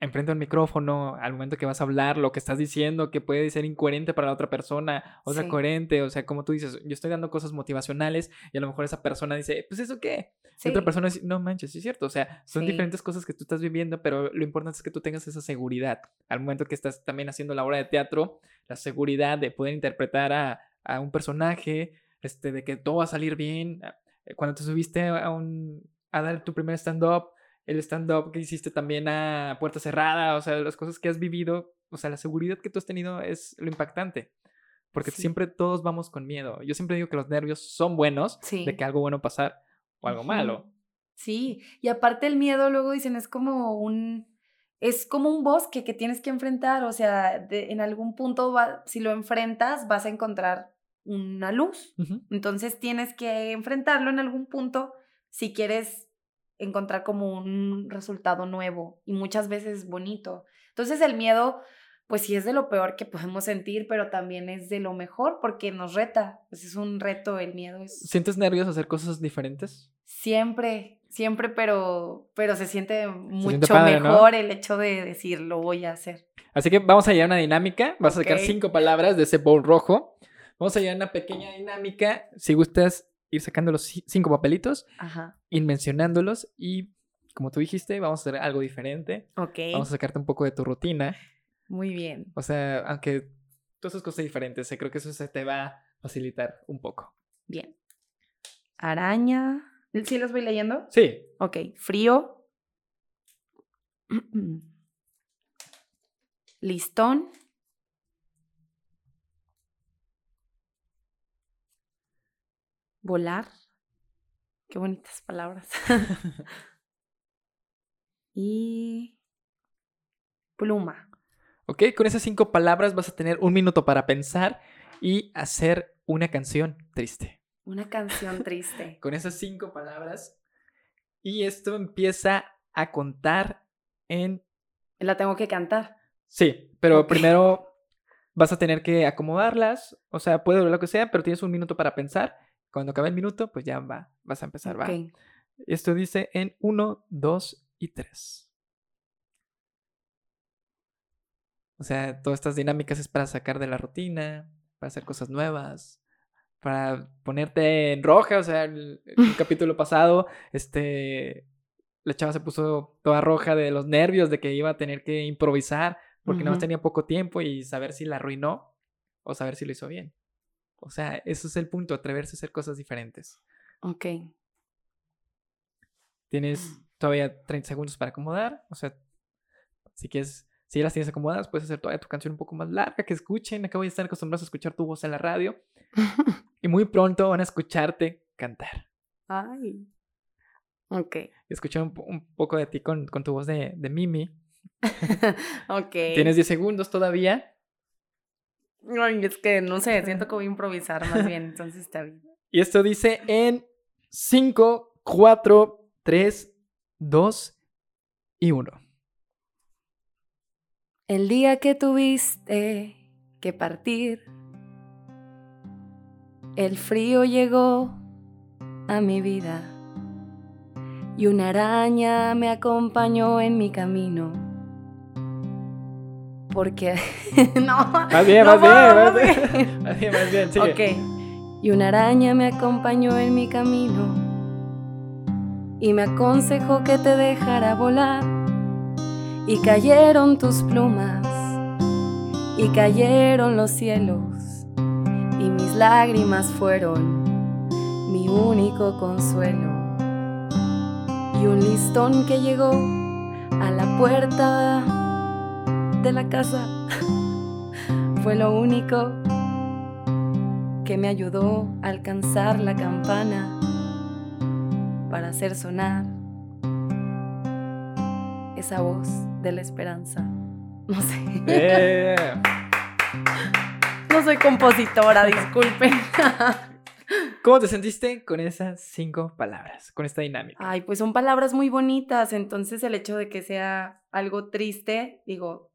enfrente al micrófono al momento que vas a hablar, lo que estás diciendo, que puede ser incoherente para la otra persona, o sea, Sí. coherente, o sea, como tú dices, yo estoy dando cosas motivacionales y a lo mejor esa persona dice, pues eso qué, y Sí. otra persona dice, no manches, sí es cierto, o sea, son Sí. diferentes cosas que tú estás viviendo, pero lo importante es que tú tengas esa seguridad al momento que estás también haciendo la obra de teatro, la seguridad de poder interpretar a, a un personaje, este, de que todo va a salir bien. Eh, Cuando te subiste a, un, a dar tu primer stand-up, el stand-up que hiciste también a puerta cerrada, o sea, las cosas que has vivido, o sea, la seguridad que tú has tenido es lo impactante. Porque Sí. siempre todos vamos con miedo. Yo siempre digo que los nervios son buenos Sí. de que algo bueno pasar o algo malo. Sí, y aparte el miedo, luego dicen, es como un, es como un bosque que tienes que enfrentar, o sea, de- en algún punto, va- si lo enfrentas, vas a encontrar una luz. Ujú. Entonces tienes que enfrentarlo en algún punto si quieres encontrar como un resultado nuevo y muchas veces bonito. Entonces el miedo, pues sí es de lo peor que podemos sentir, pero también es de lo mejor porque nos reta. Pues es un reto, el miedo es ¿Sientes nervios hacer cosas diferentes? siempre, siempre, pero, pero se siente mucho siente padre, ¿no? mejor el hecho de decir lo voy a hacer. Así que vamos a llevar una dinámica. Vas a sacar cinco palabras de ese bowl rojo. Vamos a llevar una pequeña dinámica. Si gustas ir sacando los ci- cinco papelitos, Ajá. ir mencionándolos y, como tú dijiste, vamos a hacer algo diferente. Ok. Vamos a sacarte un poco de tu rutina. Muy bien. O sea, aunque tú haces cosas diferentes, eh, creo que eso se te va a facilitar un poco. Bien. Araña. ¿Sí los voy leyendo? Sí, Ok. Frío. Listón. Volar. Qué bonitas palabras. y pluma. ok, con esas cinco palabras vas a tener un minuto para pensar y hacer una canción triste. Una canción triste. con esas cinco palabras. Y esto empieza a contar en... La tengo que cantar. Sí, pero primero vas a tener que acomodarlas. O sea, puede durar lo que sea, pero tienes un minuto para pensar. Cuando acabe el minuto, pues ya va, vas a empezar, va. Esto dice en uno, dos y tres. O sea, todas estas dinámicas es para sacar de la rutina, para hacer cosas nuevas, para ponerte en roja. O sea, el, el capítulo pasado, este, la chava se puso toda roja de los nervios de que iba a tener que improvisar porque nada más Ujú. tenía poco tiempo y saber si la arruinó o saber si lo hizo bien. O sea, eso es el punto, atreverse a hacer cosas diferentes. Ok. Tienes todavía 30 segundos para acomodar. O sea, si quieres, si ya las tienes acomodadas, puedes hacer todavía tu canción un poco más larga, que escuchen. Acabo de estar acostumbrados a escuchar tu voz en la radio. Y muy pronto van a escucharte cantar. Ay. Ok. Escuchar un, po- un poco de ti con, con tu voz de, de Mimi. ok. Tienes 10 segundos todavía. Ay, es que no sé, siento que voy a improvisar más bien, entonces está bien. Y esto dice en 5, 4, 3, 2 y 1. El día que tuviste que partir, el frío llegó a mi vida y una araña me acompañó en mi camino. Porque no, Más bien, no más bien, más bien. Más bien, más bien, sigue. Ok. Y una araña me acompañó en mi camino y me aconsejó que te dejara volar. Y cayeron tus plumas y cayeron los cielos y mis lágrimas fueron mi único consuelo. Y un listón que llegó a la puerta de la casa fue lo único que me ayudó a alcanzar la campana para hacer sonar esa voz de la esperanza. No sé. No soy compositora, disculpen. ¿Cómo te sentiste con esas cinco palabras, con esta dinámica? Ay, pues son palabras muy bonitas, entonces el hecho de que sea algo triste, digo,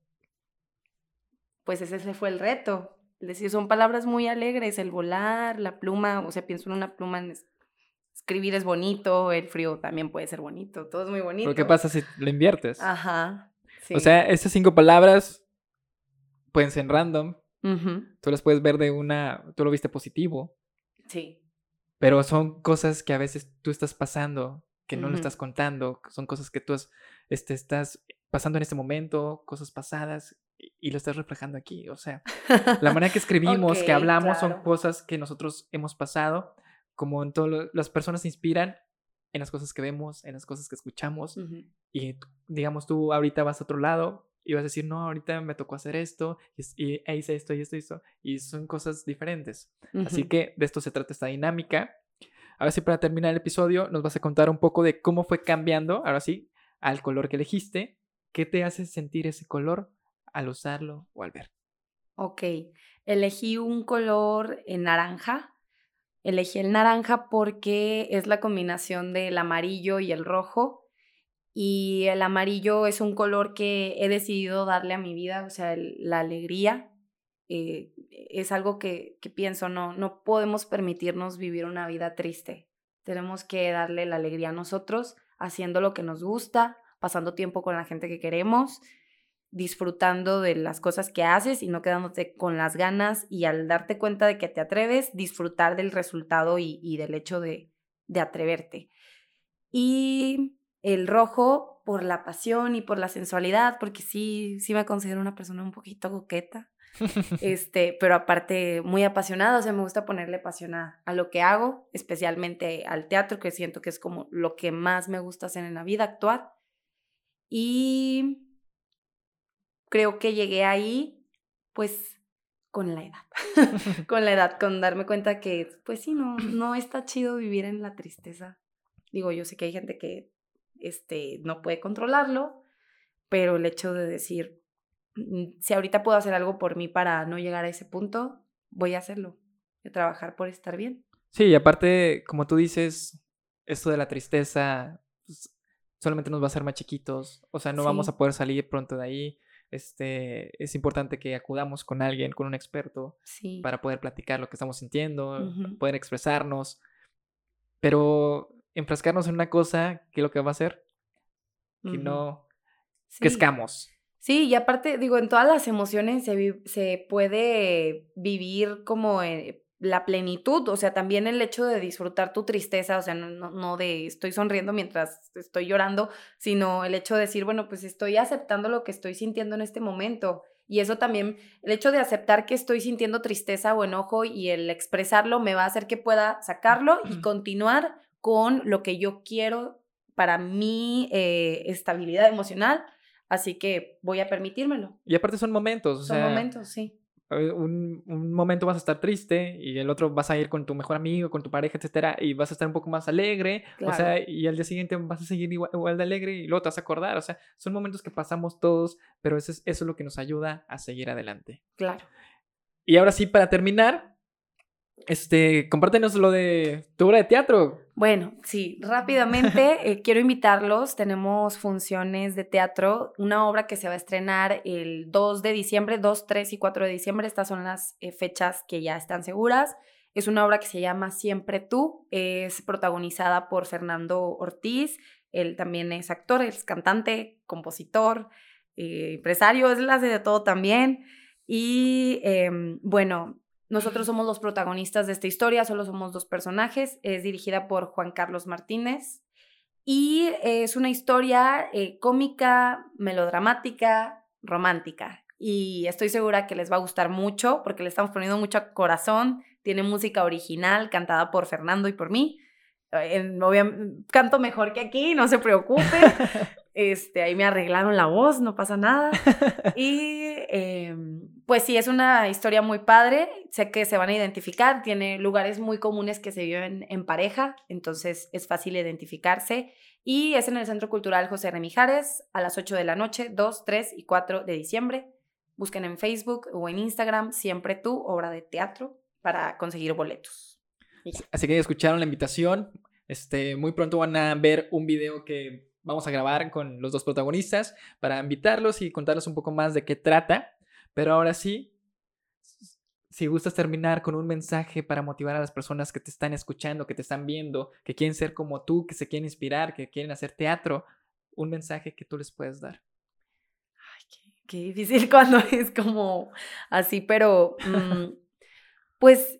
pues ese fue el reto. Es decir, son palabras muy alegres, el volar, la pluma, o sea, pienso en una pluma, escribir es bonito, el frío también puede ser bonito, todo es muy bonito. Pero ¿qué pasa si lo inviertes? Ajá. O sea, estas cinco palabras pueden ser random. Tú las puedes ver de una, tú lo viste positivo. Sí. Pero son cosas que a veces tú estás pasando, que no lo estás contando, son cosas que tú este, estás pasando en este momento, cosas pasadas, y, lo estás reflejando aquí. O sea, la manera que escribimos, que hablamos, son cosas que nosotros hemos pasado, como en todo, las personas se inspiran en las cosas que vemos, en las cosas que escuchamos, y digamos tú ahorita vas a otro lado y vas a decir, no, ahorita me tocó hacer esto, y, e hice esto y esto y esto, y son cosas diferentes. Así que de esto se trata esta dinámica. Ahora sí, para terminar el episodio, nos vas a contar un poco de cómo fue cambiando, ahora sí, al color que elegiste, qué te hace sentir ese color al usarlo o al ver. Ok, elegí un color en naranja. Elegí el naranja porque es la combinación del amarillo y el rojo y el amarillo es un color que he decidido darle a mi vida, o sea, la alegría. Eh, es algo que, que, pienso, no, no podemos permitirnos vivir una vida triste. Tenemos que darle la alegría a nosotros, haciendo lo que nos gusta, pasando tiempo con la gente que queremos, disfrutando de las cosas que haces y no quedándote con las ganas y al darte cuenta de que te atreves, disfrutar del resultado y, y del hecho de, de atreverte. Y el rojo por la pasión y por la sensualidad, porque sí, sí me considero una persona un poquito coqueta, este, pero aparte muy apasionada, o sea, me gusta ponerle pasión a, lo que hago, especialmente al teatro, que siento que es como lo que más me gusta hacer en la vida, actuar. Y creo que llegué ahí, pues, con la edad, con la edad, con darme cuenta que, pues sí, no, no está chido vivir en la tristeza. Digo, yo sé que hay gente que este, no puede controlarlo, pero el hecho de decir, mm, si ahorita puedo hacer algo por mí para no llegar a ese punto, voy a hacerlo, voy a trabajar por estar bien. Sí, y aparte, como tú dices, esto de la tristeza pues, solamente nos va a hacer más chiquitos, o sea, no vamos a poder salir pronto de ahí. Este, es importante que acudamos con alguien, con un experto, para poder platicar lo que estamos sintiendo, poder expresarnos. Pero enfrascarnos en una cosa que lo que va a hacer, que no sí. crezcamos. Sí, y aparte, digo, en todas las emociones se, se puede vivir como eh, la plenitud, o sea, también el hecho de disfrutar tu tristeza, o sea, no, no, no, de estoy sonriendo mientras estoy llorando, sino el hecho de decir, bueno, pues estoy aceptando lo que estoy sintiendo en este momento. Y eso también, el hecho de aceptar que estoy sintiendo tristeza o enojo y el expresarlo me va a hacer que pueda sacarlo y continuar con lo que yo quiero para mi eh, estabilidad emocional. Así que voy a permitírmelo. Y aparte son momentos. son momentos, sí. Un, un, momento vas a estar triste y el otro vas a ir con tu mejor amigo, con tu pareja, etcétera, y vas a estar un poco más alegre. O sea, y al día siguiente vas a seguir igual, de alegre y luego te vas a acordar. O sea, son momentos que pasamos todos, pero eso es, eso es lo que nos ayuda a seguir adelante. Claro. Y ahora sí, para terminar, este, compártenos lo de tu obra de teatro. Bueno, sí, rápidamente eh, quiero invitarlos. Tenemos funciones de teatro, una obra que se va a estrenar el 2 de diciembre, 2, 3 y 4 de diciembre. Estas son las eh, fechas que ya están seguras. Es una obra que se llama Siempre tú. Es protagonizada por Fernando Ortiz. Él también es actor, es cantante, compositor, eh, empresario, es la de todo también. Y em, bueno, nosotros somos los protagonistas de esta historia, solo somos dos personajes. Es dirigida por Juan Carlos Martínez y es una historia eh, cómica, melodramática, romántica. Y estoy segura que les va a gustar mucho porque le estamos poniendo mucho corazón. Tiene música original cantada por Fernando y por mí. Eh, canto mejor que aquí, no se preocupe. Este, ahí me arreglaron la voz, no pasa nada. Y em, pues sí, es una historia muy padre. Sé que se van a identificar. Tiene lugares muy comunes que se viven en pareja, entonces es fácil identificarse. Y es en el Centro Cultural José Remijares a las 8 de la noche, 2, 3 y 4 de diciembre. Busquen en Facebook o en Instagram, siempre tú, obra de teatro, para conseguir boletos. Así que ya escucharon la invitación. Este, muy pronto van a ver un video que vamos a grabar con los dos protagonistas para invitarlos y contarles un poco más de qué trata. Pero ahora sí, si gustas terminar con un mensaje para motivar a las personas que te están escuchando, que te están viendo, que quieren ser como tú, que se quieren inspirar, que quieren hacer teatro, un mensaje que tú les puedes dar. Ay, qué, qué difícil cuando es como así, pero mm, pues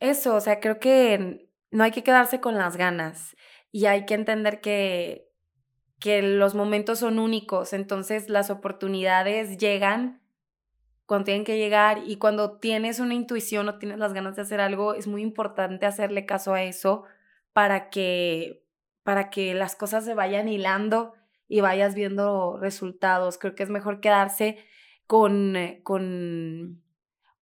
eso, o sea, creo que no hay que quedarse con las ganas y hay que entender que, que los momentos son únicos, entonces las oportunidades llegan cuando tienen que llegar y cuando tienes una intuición o tienes las ganas de hacer algo, es muy importante hacerle caso a eso para que, para que las cosas se vayan hilando y vayas viendo resultados. Creo que es mejor quedarse con, eh, con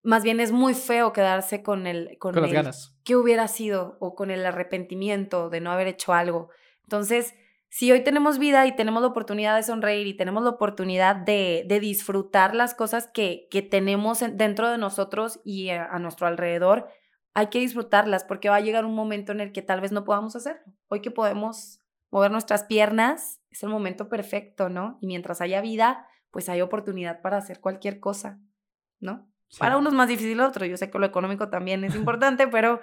más bien es muy feo quedarse con el con, Con las ganas. Qué hubiera sido o con el arrepentimiento de no haber hecho algo. Entonces, si hoy tenemos vida y tenemos la oportunidad de sonreír y tenemos la oportunidad de, de disfrutar las cosas que, que tenemos en- dentro de nosotros y a, a nuestro alrededor, hay que disfrutarlas porque va a llegar un momento en el que tal vez no podamos hacerlo. Hoy que podemos mover nuestras piernas, es el momento perfecto, ¿no? Y mientras haya vida, pues hay oportunidad para hacer cualquier cosa, ¿no? Sí. Para unos más difícil otro. Yo sé que lo económico también es importante, pero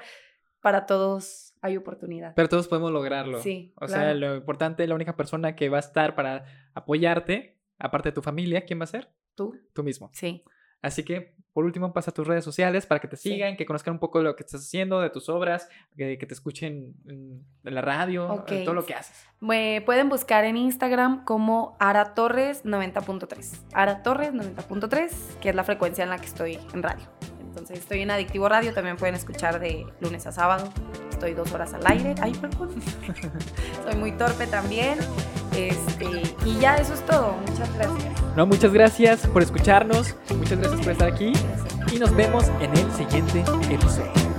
para todos hay oportunidad. Pero todos podemos lograrlo. Sí, O sea, lo importante, la única persona que va a estar para apoyarte, aparte de tu familia, ¿quién va a ser? ¿Tú? Tú mismo. Sí. Así que, por último, pasa a tus redes sociales para que te Sí. sigan, que conozcan un poco de lo que estás haciendo, de tus obras, que, que te escuchen en, en la radio, Ok. en todo lo que haces. Me pueden buscar en Instagram como Ara Torres 90.3. Ara Torres 90.3, que es la frecuencia en la que estoy en radio. Entonces estoy en Adictivo Radio, también pueden escuchar de lunes a sábado. Estoy dos horas al aire. Ay, perdón. Soy muy torpe también. Este, y ya eso es todo. Muchas gracias. No, muchas gracias por escucharnos, muchas gracias por estar aquí y nos vemos en el siguiente episodio.